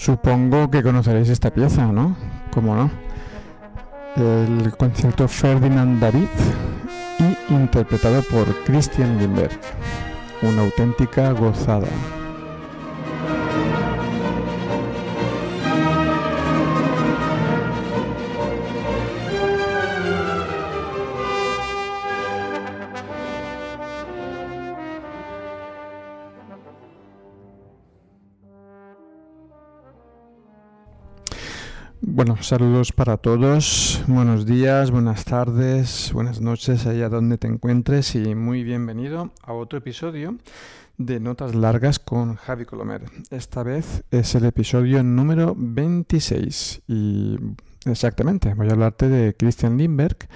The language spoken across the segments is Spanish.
Supongo que conoceréis esta pieza, ¿no? ¿Cómo no? El concierto Ferdinand David y interpretado por Christian Lindbergh. Una auténtica gozada. Bueno, saludos para todos, buenos días, buenas tardes, buenas noches allá donde te encuentres y muy bienvenido a otro episodio de Notas Largas con Javi Colomer. Esta vez es el episodio número 26 y exactamente voy a hablarte de Christian Lindbergh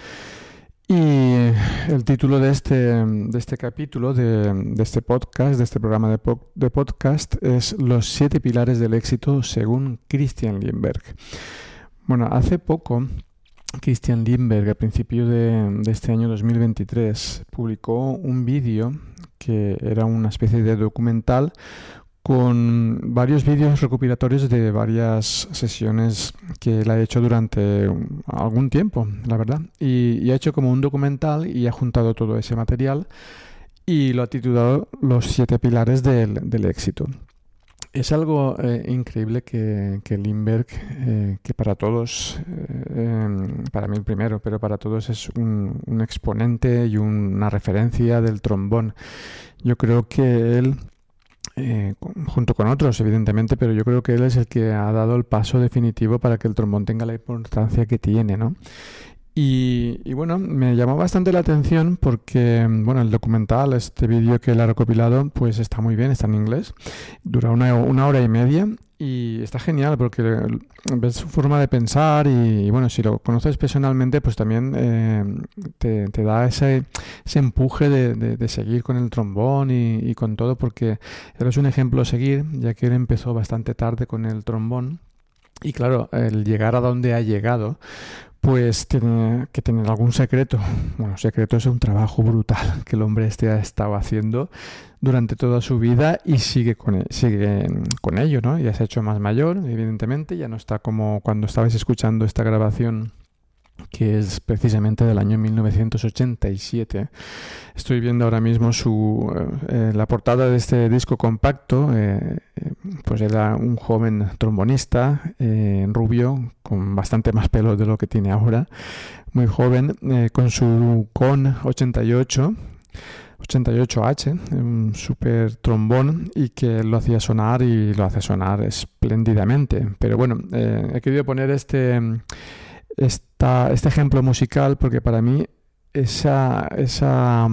y el título de este, de este capítulo, de, este podcast, de este programa de, po de, podcast, es Los siete pilares del éxito según Christian Lindbergh. Bueno, hace poco Christian Lindbergh, a principio de este año 2023, publicó un vídeo que era una especie de documental con varios vídeos recopilatorios de varias sesiones que él ha hecho durante algún tiempo, la verdad. Y, y, ha hecho como un documental y ha juntado todo ese material y lo ha titulado Los siete pilares del, del éxito. Es algo eh, increíble que, que Lindbergh, eh, que para todos, eh, para mí el primero, pero para todos es un, un exponente y una referencia del trombón. Yo creo que él eh, junto con otros, evidentemente, pero yo creo que él es el que ha dado el paso definitivo para que el trombón tenga la importancia que tiene, ¿no? Y, y, bueno, me llamó bastante la atención porque, bueno, el documental, este vídeo que él ha recopilado, pues está muy bien, está en inglés, dura una, hora y media y está genial porque ves su forma de pensar y, y bueno, si lo conoces personalmente, pues también eh, te, da ese, ese empuje de, seguir con el trombón y, y con todo porque él es un ejemplo a seguir, ya que él empezó bastante tarde con el trombón. Y claro, el llegar a donde ha llegado, pues tiene que tener algún secreto. Bueno, secreto es un trabajo brutal que el hombre este ha estado haciendo durante toda su vida y sigue con, el, sigue con ello, ¿no? Ya se ha hecho más mayor, evidentemente, ya no está como cuando estabais escuchando esta grabación que es precisamente del año 1987. Estoy viendo ahora mismo su eh, la portada de este disco compacto. Eh, pues era un joven trombonista, eh, rubio, con bastante más pelo de lo que tiene ahora, muy joven, eh, con su Con 88. 88H, un super trombón y que lo hacía sonar y lo hace sonar espléndidamente. Pero bueno, eh, he querido poner este, esta, este ejemplo musical porque para mí esa, esa,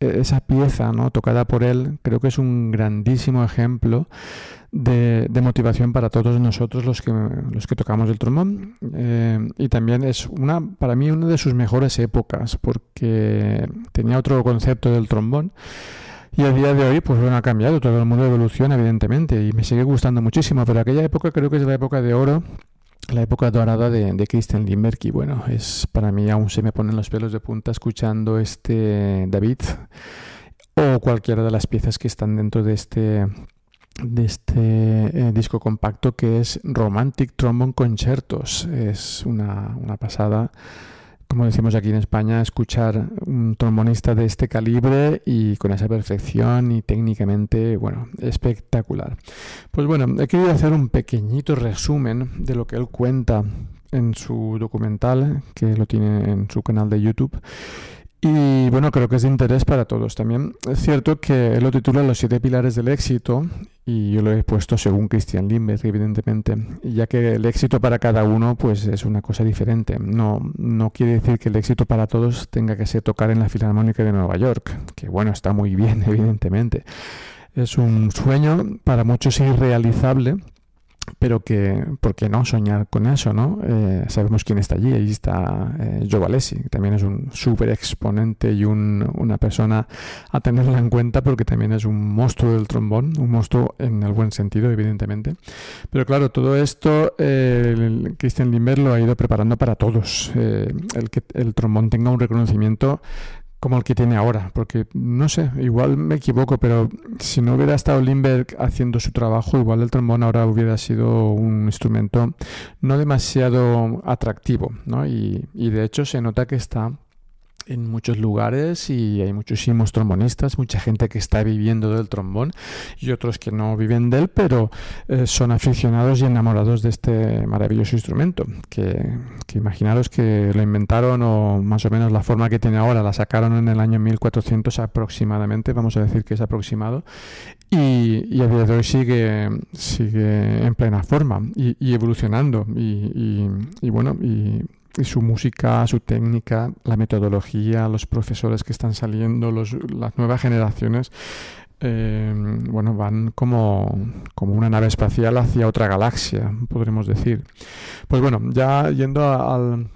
esa pieza ¿no? tocada por él creo que es un grandísimo ejemplo de, de motivación para todos nosotros los que, los que tocamos el trombón eh, y también es una para mí una de sus mejores épocas porque tenía otro concepto del trombón y a día de hoy, pues bueno, ha cambiado, todo el mundo evoluciona, evidentemente, y me sigue gustando muchísimo, pero aquella época creo que es la época de oro la época dorada de, de Christian Lindbergh y bueno, es para mí aún se me ponen los pelos de punta escuchando este David o cualquiera de las piezas que están dentro de este de este eh, disco compacto que es Romantic Trombone Concertos. Es una, una pasada como decimos aquí en España, escuchar un trombonista de este calibre y con esa perfección y técnicamente, bueno, espectacular. Pues bueno, he querido hacer un pequeñito resumen de lo que él cuenta en su documental, que lo tiene en su canal de YouTube. Y bueno, creo que es de interés para todos. También es cierto que él lo titula Los siete pilares del éxito y yo lo he puesto según Christian Limberg, evidentemente, ya que el éxito para cada uno pues es una cosa diferente. No, no quiere decir que el éxito para todos tenga que ser tocar en la Filarmónica de Nueva York, que bueno, está muy bien, evidentemente. Es un sueño para muchos irrealizable pero que, ¿por qué no soñar con eso, no? Eh, sabemos quién está allí, ahí está eh, Joe Valesi, que también es un súper exponente y un, una persona a tenerla en cuenta porque también es un monstruo del trombón, un monstruo en el buen sentido, evidentemente. Pero claro, todo esto eh, Christian Limber lo ha ido preparando para todos, eh, el que el trombón tenga un reconocimiento como el que tiene ahora, porque no sé, igual me equivoco, pero si no hubiera estado Lindbergh haciendo su trabajo, igual el trombón ahora hubiera sido un instrumento no demasiado atractivo, ¿no? Y, y de hecho se nota que está en muchos lugares y hay muchísimos trombonistas, mucha gente que está viviendo del trombón y otros que no viven de él, pero eh, son aficionados y enamorados de este maravilloso instrumento, que, imaginaros que lo inventaron o más o menos la forma que tiene ahora la sacaron en el año 1400 aproximadamente, vamos a decir que es aproximado, y, y a día de hoy sigue, sigue en plena forma y, evolucionando y, y bueno, y y su música, su técnica, la metodología, los profesores que están saliendo, los, las nuevas generaciones, eh, bueno, van como, como una nave espacial hacia otra galaxia, podremos decir. Pues bueno, ya yendo al,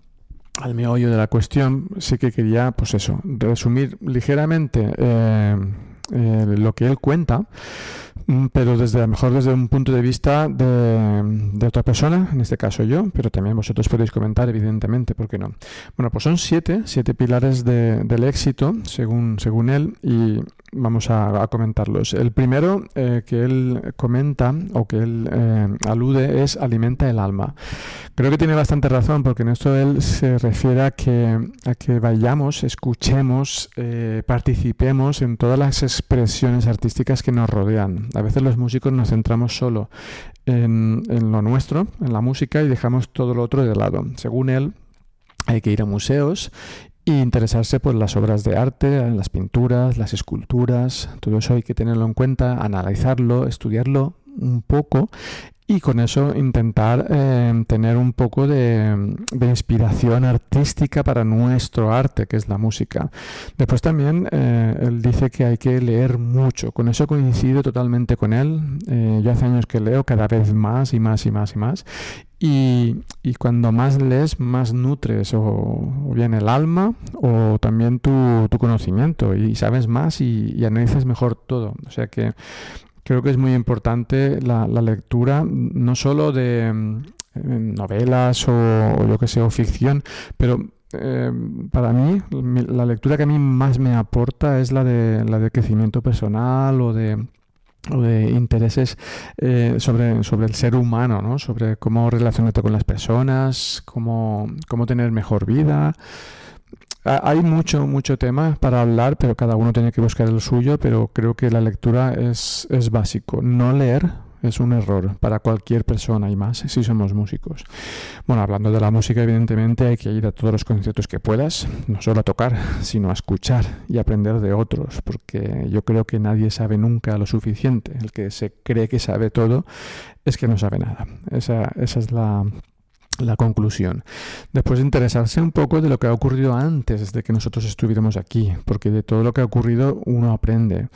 al meollo de la cuestión, sí que quería, pues eso, resumir ligeramente eh, eh, lo que él cuenta pero desde a lo mejor desde un punto de vista de, otra persona, en este caso yo, pero también vosotros podéis comentar, evidentemente, ¿por qué no? Bueno, pues son siete, siete pilares del éxito, según, según él, y vamos a, comentarlos. El primero eh, que él comenta o que él eh, alude es alimenta el alma. Creo que tiene bastante razón porque en esto él se refiere a que, a que vayamos, escuchemos, eh, participemos en todas las expresiones artísticas que nos rodean. A veces los músicos nos centramos solo en, en lo nuestro, en la música, y dejamos todo lo otro de lado. Según él, hay que ir a museos y interesarse por las obras de arte, las pinturas, las esculturas, todo eso hay que tenerlo en cuenta, analizarlo, estudiarlo un poco y con eso intentar eh, tener un poco de, inspiración artística para nuestro arte, que es la música. Después también eh, él dice que hay que leer mucho. Con eso coincido totalmente con él. Eh, yo hace años que leo cada vez más y más y más y más. Y, cuando más lees, más nutres o, bien el alma o también tu, conocimiento y sabes más y, analizas mejor todo. O sea que creo que es muy importante la, lectura, no solo de mm, novelas o, yo que sé, o ficción, pero eh, para mí la lectura que a mí más me aporta es la de la de crecimiento personal o de o de intereses eh, sobre, sobre el ser humano, ¿no? sobre cómo relacionarte con las personas, cómo, cómo tener mejor vida. Hay mucho, mucho tema para hablar, pero cada uno tiene que buscar el suyo, pero creo que la lectura es, es básico. No leer es un error para cualquier persona y más si somos músicos. Bueno, hablando de la música, evidentemente hay que ir a todos los conciertos que puedas, no solo a tocar, sino a escuchar y aprender de otros, porque yo creo que nadie sabe nunca lo suficiente. El que se cree que sabe todo es que no sabe nada. Esa, esa es la, la conclusión. Después interesarse un poco de lo que ha ocurrido antes de que nosotros estuviéramos aquí, porque de todo lo que ha ocurrido uno aprende.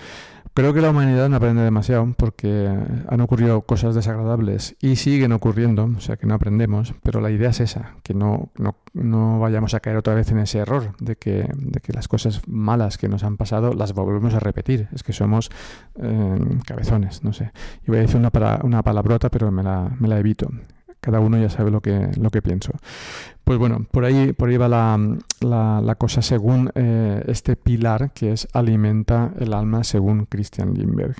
Creo que la humanidad no aprende demasiado porque han ocurrido cosas desagradables y siguen ocurriendo, o sea que no aprendemos, pero la idea es esa, que no, no, vayamos a caer otra vez en ese error de que, de que, las cosas malas que nos han pasado las volvemos a repetir, es que somos eh, cabezones, no sé. Y voy a decir una, una palabrota, pero me la, me la evito cada uno ya sabe lo que, lo que pienso. Pues bueno, por ahí, por ahí va la, la, cosa según eh, este pilar que es alimenta el alma según Christian Lindbergh.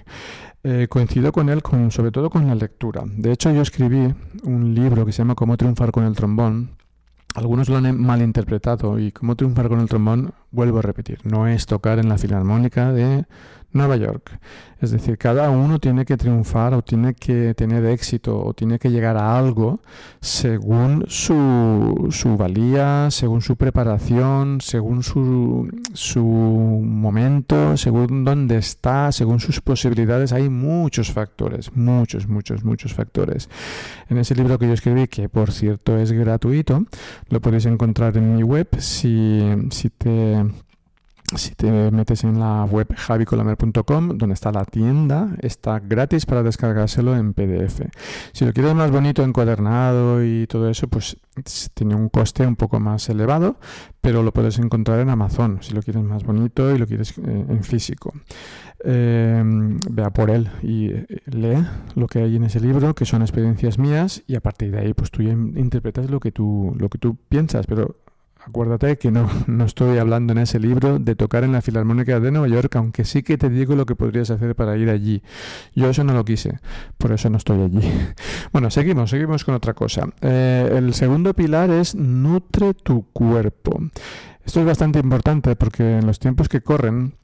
Eh, coincido con él con, sobre todo con la lectura. De hecho, yo escribí un libro que se llama Cómo triunfar con el trombón. Algunos lo han malinterpretado y cómo triunfar con el trombón, vuelvo a repetir, no es tocar en la filarmónica de Nueva York. Es decir, cada uno tiene que triunfar o tiene que tener éxito o tiene que llegar a algo según su, su valía, según su preparación, según su, su momento, según dónde está, según sus posibilidades. Hay muchos factores, muchos, muchos, muchos factores. En ese libro que yo escribí, que por cierto es gratuito, lo podéis encontrar en mi web si, si te si te metes en la web javicolamer.com, donde está la tienda, está gratis para descargárselo en PDF. Si lo quieres más bonito, encuadernado y todo eso, pues tiene un coste un poco más elevado, pero lo puedes encontrar en Amazon, si lo quieres más bonito y lo quieres eh, en físico. Em, vea por él y eh, lee lo que hay en ese libro, que son experiencias mías, y a partir de ahí, pues tú ya interpretas lo que tú, lo que tú piensas, pero Acuérdate que no, no estoy hablando en ese libro de tocar en la Filarmónica de Nueva York, aunque sí que te digo lo que podrías hacer para ir allí. Yo eso no lo quise, por eso no estoy allí. Bueno, seguimos, seguimos con otra cosa. Eh, el segundo pilar es nutre tu cuerpo. Esto es bastante importante porque en los tiempos que corren,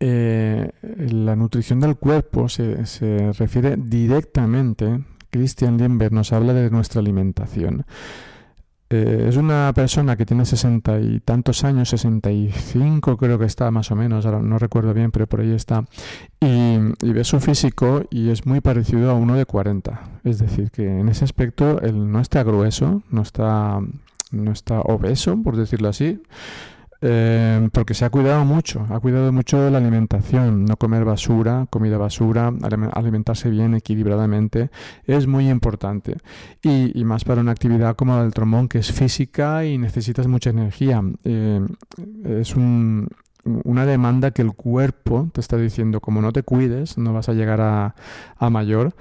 eh, la nutrición del cuerpo se, se refiere directamente, Christian Limber nos habla de nuestra alimentación. Eh, es una persona que tiene sesenta y tantos años, 65 creo que está más o menos, ahora no recuerdo bien, pero por ahí está. Y, ve su físico y es muy parecido a uno de 40. Es decir, que en ese aspecto él no está grueso, no está, no está obeso, por decirlo así. Eh, porque se ha cuidado mucho, ha cuidado mucho la alimentación, no comer basura, comida basura, alimentarse bien equilibradamente, es muy importante. Y, más para una actividad como la del trombón, que es física y necesitas mucha energía. Eh, es una demanda que el cuerpo te está diciendo, como no te cuides, no vas a llegar a, mayor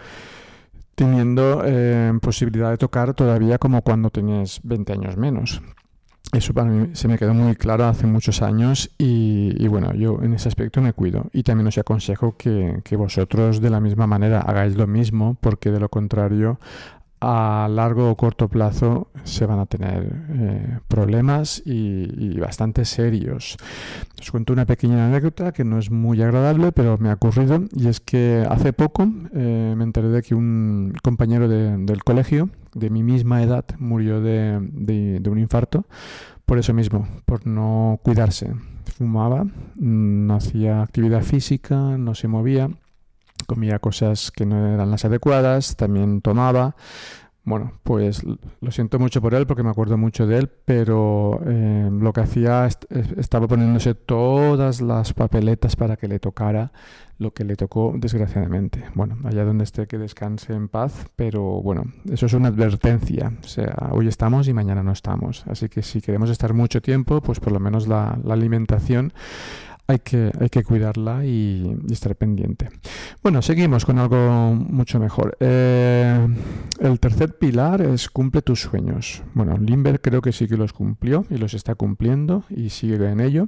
teniendo eh, posibilidad de tocar todavía como cuando tenías 20 años menos. Eso para mí se me quedó muy claro hace muchos años y, bueno, yo en ese aspecto me cuido. Y también os aconsejo que, que, vosotros de la misma manera hagáis lo mismo porque de lo contrario a largo o corto plazo se van a tener eh, problemas y, bastante serios. Os cuento una pequeña anécdota que no es muy agradable, pero me ha ocurrido y es que hace poco eh, me enteré de que un compañero del colegio de mi misma edad murió de, de un infarto por eso mismo, por no cuidarse. Fumaba, no hacía actividad física, no se movía comía cosas que no eran las adecuadas, también tomaba. Bueno, pues lo siento mucho por él porque me acuerdo mucho de él, pero eh, lo que hacía estaba poniéndose todas las papeletas para que le tocara lo que le tocó desgraciadamente. Bueno, allá donde esté que descanse en paz, pero bueno, eso es una advertencia. O sea, hoy estamos y mañana no estamos. Así que si queremos estar mucho tiempo, pues por lo menos la, la alimentación hay que, hay que cuidarla y, estar pendiente. Bueno, seguimos con algo mucho mejor. Eh, el tercer pilar es cumple tus sueños. Bueno, Limber creo que sí que los cumplió y los está cumpliendo y sigue en ello.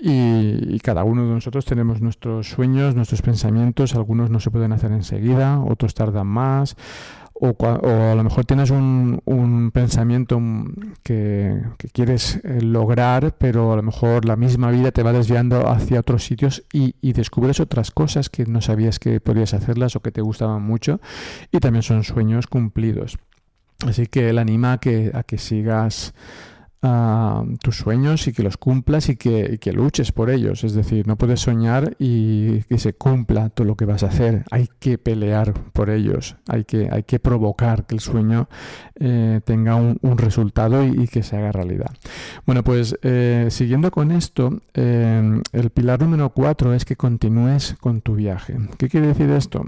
Y, cada uno de nosotros tenemos nuestros sueños, nuestros pensamientos. Algunos no se pueden hacer enseguida, otros tardan más o, a lo mejor tienes un, un pensamiento que, quieres eh, lograr, pero a lo mejor la misma vida te va desviando hacia otros sitios y, y, descubres otras cosas que no sabías que podías hacerlas o que te gustaban mucho y también son sueños cumplidos. Así que él anima a que, a que sigas tus sueños y que los cumplas y que, luches por ellos. Es decir, no puedes soñar y que se cumpla todo lo que vas a hacer. Hay que pelear por ellos. Hay que, hay que provocar que el sueño eh, tenga un, resultado y, que se haga realidad. Bueno, pues eh, siguiendo con esto, eh, el pilar número cuatro es que continúes con tu viaje. ¿Qué quiere decir esto?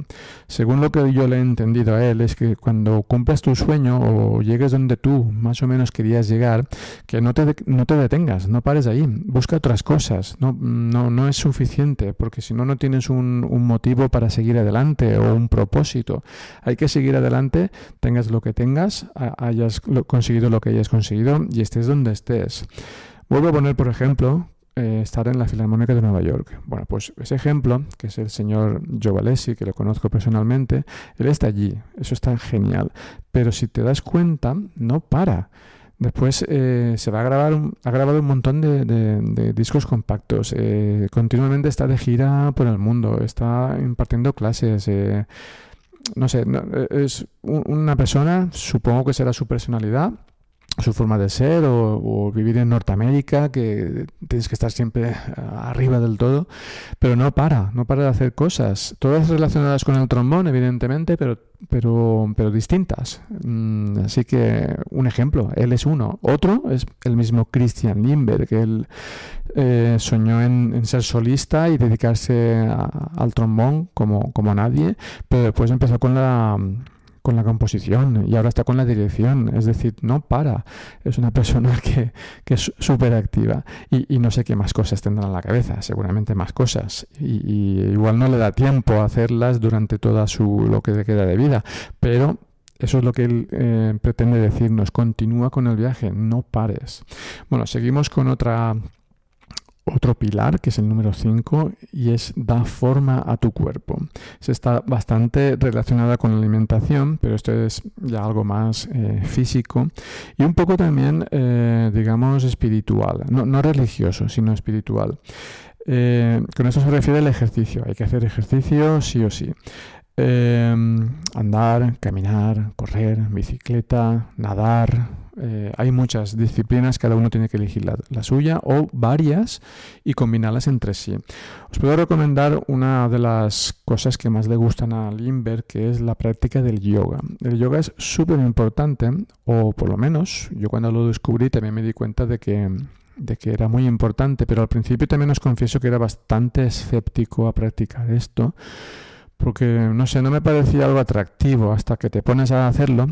Según lo que yo le he entendido a él, es que cuando cumplas tu sueño o llegues donde tú más o menos querías llegar, que no te, no te detengas, no pares ahí, busca otras cosas, no, no, no es suficiente, porque si no, no tienes un, un, motivo para seguir adelante o un propósito. Hay que seguir adelante, tengas lo que tengas, hayas conseguido lo que hayas conseguido y estés donde estés. Vuelvo a poner, por ejemplo, eh, estar en la Filarmónica de Nueva York. Bueno, pues ese ejemplo, que es el señor Joe Valesi, que lo conozco personalmente, él está allí, eso está genial. Pero si te das cuenta, no para Después eh, se va a grabar, ha grabado un montón de, discos compactos. Eh, continuamente está de gira por el mundo, está impartiendo clases. Eh, no sé, es una persona, supongo que será su personalidad, su forma de ser o, vivir en Norteamérica, que tienes que estar siempre arriba del todo, pero no para, no para de hacer cosas, todas relacionadas con el trombón, evidentemente, pero, pero, pero distintas. Mm, así que un ejemplo, él es uno. Otro es el mismo Christian Limber, que él eh, soñó en, ser solista y dedicarse al trombón como, como nadie, pero después empezó con la con la composición y ahora está con la dirección. Es decir, no para. Es una persona que, es súper activa y, no sé qué más cosas tendrá en la cabeza. Seguramente más cosas. Y, igual no le da tiempo a hacerlas durante toda su lo que le queda de vida. Pero eso es lo que él eh, pretende decirnos. Continúa con el viaje, no pares. Bueno, seguimos con otra otro pilar, que es el número 5, y es da forma a tu cuerpo. Se está bastante relacionada con la alimentación, pero esto es ya algo más eh, físico y un poco también, eh, digamos, espiritual. No, religioso, sino espiritual. Eh, con esto se refiere al ejercicio. Hay que hacer ejercicio sí o sí. Andar, caminar, correr, bicicleta, nadar, eh, hay muchas disciplinas, cada uno tiene que elegir la, suya o varias y combinarlas entre sí. Os puedo recomendar una de las cosas que más le gustan a Limber, que es la práctica del yoga. El yoga es súper importante, o por lo menos yo cuando lo descubrí también me di cuenta de que de que era muy importante, pero al principio también os confieso que era bastante escéptico a practicar esto, porque no sé, no me parecía algo atractivo hasta que te pones a hacerlo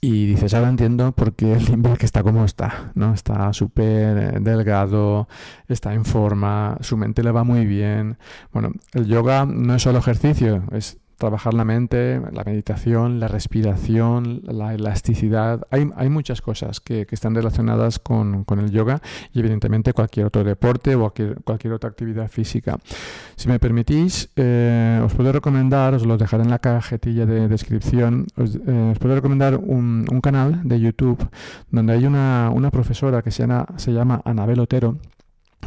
y dices, ahora entiendo por qué el que está como está, ¿no? Está súper eh, delgado, está en forma, su mente le va muy bien. Bueno, el yoga no es solo ejercicio, es trabajar la mente, la meditación, la respiración, la elasticidad. Hay, hay muchas cosas que, están relacionadas con, el yoga y evidentemente cualquier otro deporte o cualquier, otra actividad física. Si me permitís, eh, os puedo recomendar, os lo dejaré en la cajetilla de descripción, os, eh, puedo recomendar un, canal de YouTube donde hay una, profesora que se llama Anabel Otero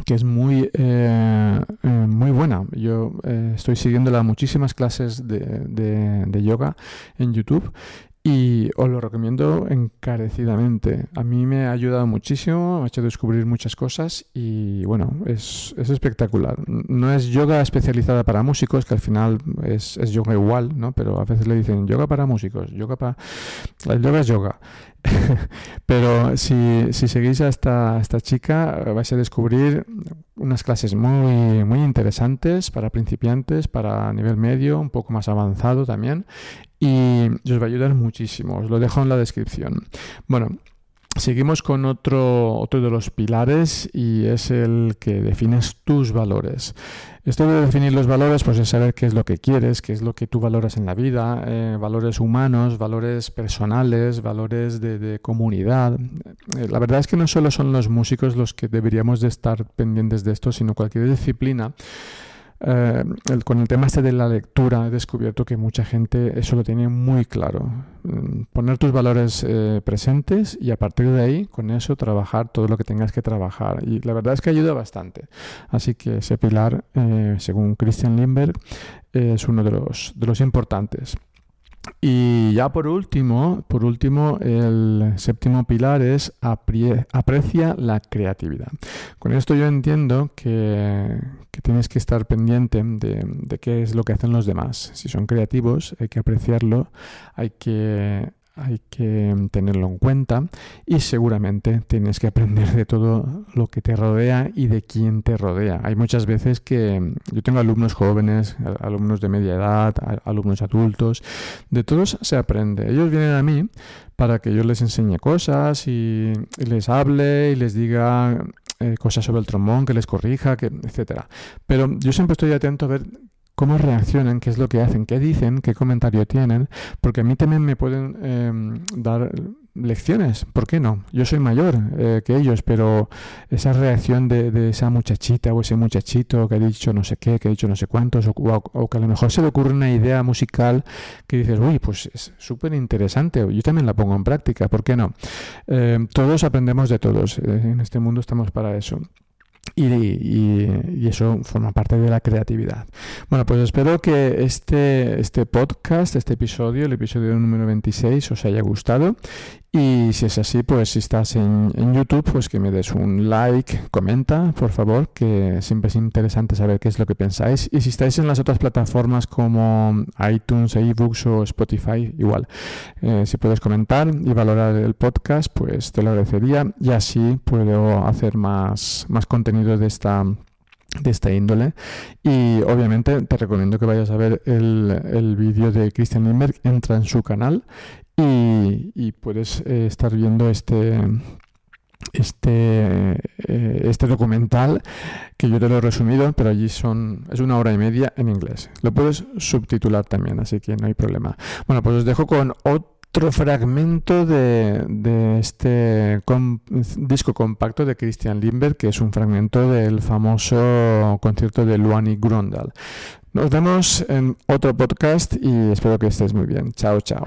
que es muy, eh, eh, muy buena. Yo eh, estoy siguiéndola muchísimas clases de, de, yoga en YouTube y os lo recomiendo encarecidamente. A mí me ha ayudado muchísimo, me ha hecho descubrir muchas cosas y bueno, es, es espectacular. No es yoga especializada para músicos, que al final es, es, yoga igual, ¿no? Pero a veces le dicen yoga para músicos, yoga para... El yoga es yoga. Pero si, si, seguís a esta, esta chica vais a descubrir unas clases muy, muy interesantes para principiantes, para nivel medio, un poco más avanzado también y os va a ayudar muchísimo. Os lo dejo en la descripción. Bueno, Seguimos con otro, otro de los pilares y es el que defines tus valores. Esto de definir los valores, pues es saber qué es lo que quieres, qué es lo que tú valoras en la vida, eh, valores humanos, valores personales, valores de, comunidad. Eh, la verdad es que no solo son los músicos los que deberíamos de estar pendientes de esto, sino cualquier disciplina eh, con el tema este de la lectura he descubierto que mucha gente eso lo tiene muy claro. Mm, poner tus valores eh, presentes y a partir de ahí, con eso, trabajar todo lo que tengas que trabajar. Y la verdad es que ayuda bastante. Así que ese pilar, eh, según Christian Limberg, es uno de los, de los importantes. Y ya por último, por último, el séptimo pilar es aprecia la creatividad. Con esto yo entiendo que, tienes que estar pendiente de, de, qué es lo que hacen los demás. Si son creativos, hay que apreciarlo, hay que hay que tenerlo en cuenta y seguramente tienes que aprender de todo lo que te rodea y de quién te rodea. Hay muchas veces que yo tengo alumnos jóvenes, alumnos de media edad, alumnos adultos, de todos se aprende. Ellos vienen a mí para que yo les enseñe cosas y, les hable y les diga eh, cosas sobre el trombón, que les corrija, que, etcétera. Pero yo siempre estoy atento a ver cómo reaccionan, qué es lo que hacen, qué dicen, qué comentario tienen, porque a mí también me pueden em, dar lecciones, ¿por qué no? Yo soy mayor eh, que ellos, pero esa reacción de, esa muchachita o ese muchachito que ha dicho no sé qué, que ha dicho no sé cuántos, o, que a lo mejor se le ocurre una idea musical que dices, uy, pues es súper interesante, yo también la pongo en práctica, ¿por qué no? Eh, todos aprendemos de todos, en este mundo estamos para eso. Y, eso forma parte de la creatividad. Bueno, pues espero que este, este podcast, este episodio, el episodio número 26, os haya gustado y si es así, pues si estás en, YouTube, pues que me des un like, comenta, por favor, que siempre es interesante saber qué es lo que pensáis. Y si estáis en las otras plataformas como iTunes, eBooks o Spotify, igual, eh, si puedes comentar y valorar el podcast, pues te lo agradecería. Y así puedo hacer más, más contenido de esta de esta índole. Y obviamente te recomiendo que vayas a ver el, el vídeo de Christian Lindbergh entra en su canal y, puedes eh, estar viendo este este eh, este documental que yo te lo he resumido pero allí son es una hora y media en inglés lo puedes subtitular también así que no hay problema bueno pues os dejo con otro fragmento de, de este disco compacto de Christian Lindbergh, que es un fragmento del famoso concierto de Luani Grundal. Nos vemos en otro podcast y espero que estés muy bien. Chao, chao.